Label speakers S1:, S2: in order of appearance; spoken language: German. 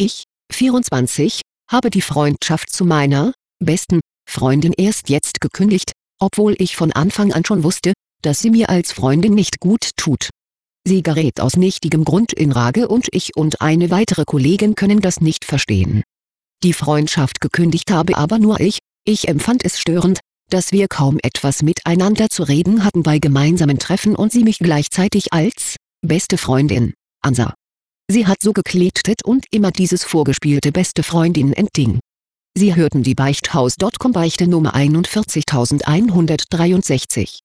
S1: Ich, 24, habe die Freundschaft zu meiner, besten, Freundin erst jetzt gekündigt, obwohl ich von Anfang an schon wusste, dass sie mir als Freundin nicht gut tut. Sie gerät aus nichtigem Grund in Rage und ich und eine weitere Kollegin können das nicht verstehen. Die Freundschaft gekündigt habe aber nur ich, ich empfand es störend, dass wir kaum etwas miteinander zu reden hatten bei gemeinsamen Treffen und sie mich gleichzeitig als beste Freundin ansah. Sie hat so gekletet und immer dieses vorgespielte beste Freundin entding. Sie hörten die Beichthaus.com Beichte Nummer 41163